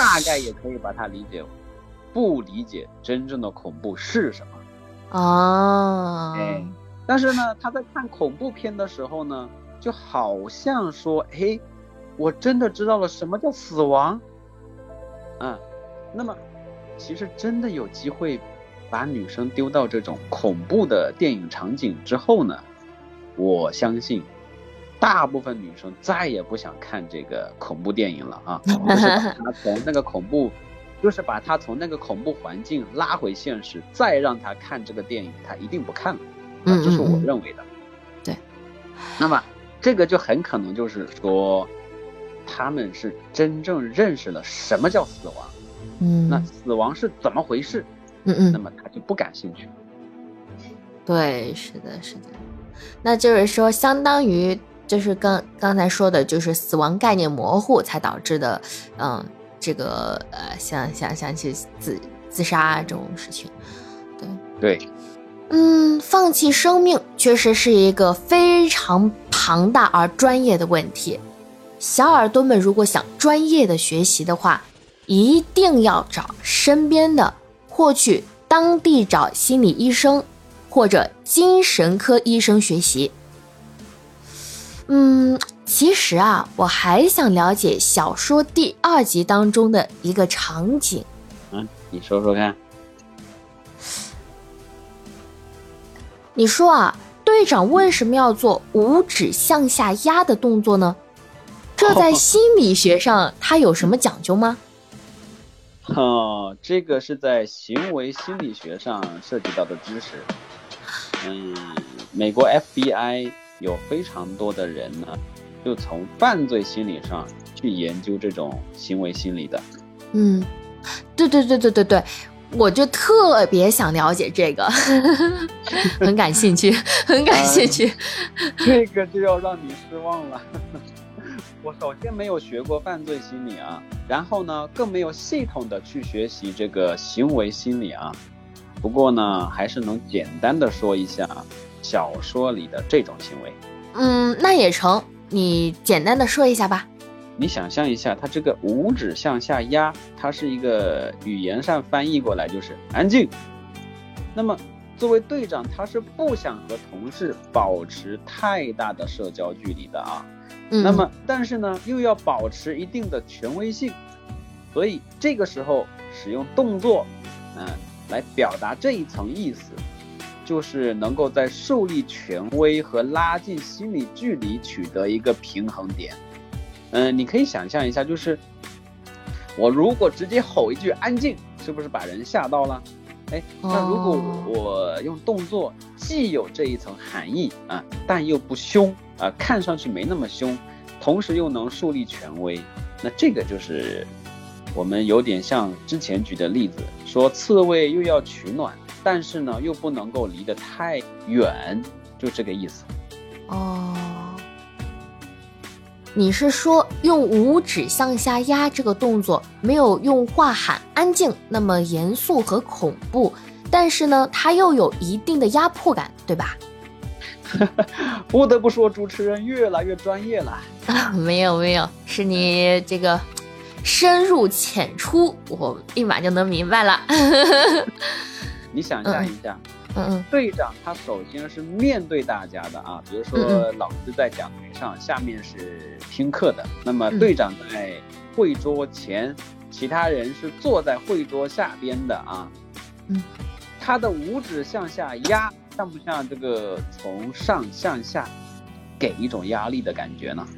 大概也可以把它理解，不理解真正的恐怖是什么。哦，哎，但是呢，他在看恐怖片的时候呢，就好像说，嘿，我真的知道了什么叫死亡。嗯，那么其实真的有机会把女生丢到这种恐怖的电影场景之后呢，我相信大部分女生再也不想看这个恐怖电影了啊，就是把她从那个恐怖，就是把她从那个恐怖环境拉回现实，再让她看这个电影，她一定不看了。啊，这是我认为的。对。那么这个就很可能就是说。他们是真正认识了什么叫死亡，嗯，那死亡是怎么回事？嗯嗯，那么他就不感兴趣。对，是的，是的。那就是说，相当于就是刚刚才说的，就是死亡概念模糊才导致的，嗯，这个呃，想想想起自自杀这种事情。对对，嗯，放弃生命确实是一个非常庞大而专业的问题。小耳朵们，如果想专业的学习的话，一定要找身边的，或去当地找心理医生或者精神科医生学习。嗯，其实啊，我还想了解小说第二集当中的一个场景。嗯，你说说看。你说啊，队长为什么要做五指向下压的动作呢？这在心理学上，它有什么讲究吗？哦，这个是在行为心理学上涉及到的知识。嗯，美国 FBI 有非常多的人呢，就从犯罪心理上去研究这种行为心理的。嗯，对对对对对对，我就特别想了解这个，很感兴趣，很感兴趣。这个就要让你失望了。我首先没有学过犯罪心理啊，然后呢，更没有系统的去学习这个行为心理啊。不过呢，还是能简单的说一下小说里的这种行为。嗯，那也成，你简单的说一下吧。你想象一下，他这个五指向下压，它是一个语言上翻译过来就是安静。那么作为队长，他是不想和同事保持太大的社交距离的啊。那么，但是呢，又要保持一定的权威性，所以这个时候使用动作，嗯，来表达这一层意思，就是能够在树立权威和拉近心理距离取得一个平衡点。嗯，你可以想象一下，就是我如果直接吼一句“安静”，是不是把人吓到了？哎，那如果我用动作，既有这一层含义啊，但又不凶。啊，看上去没那么凶，同时又能树立权威，那这个就是我们有点像之前举的例子，说刺猬又要取暖，但是呢又不能够离得太远，就这个意思。哦，你是说用五指向下压这个动作，没有用话喊安静那么严肃和恐怖，但是呢它又有一定的压迫感，对吧？不得不说，主持人越来越专业了。没有没有，是你这个深入浅出，我立马就能明白了。你想象一下，嗯嗯，队长他首先是面对大家的啊，比如说老师在讲台上，下面是听课的，那么队长在会桌前，其他人是坐在会桌下边的啊。嗯，他的五指向下压。像不像这个从上向下给一种压力的感觉呢？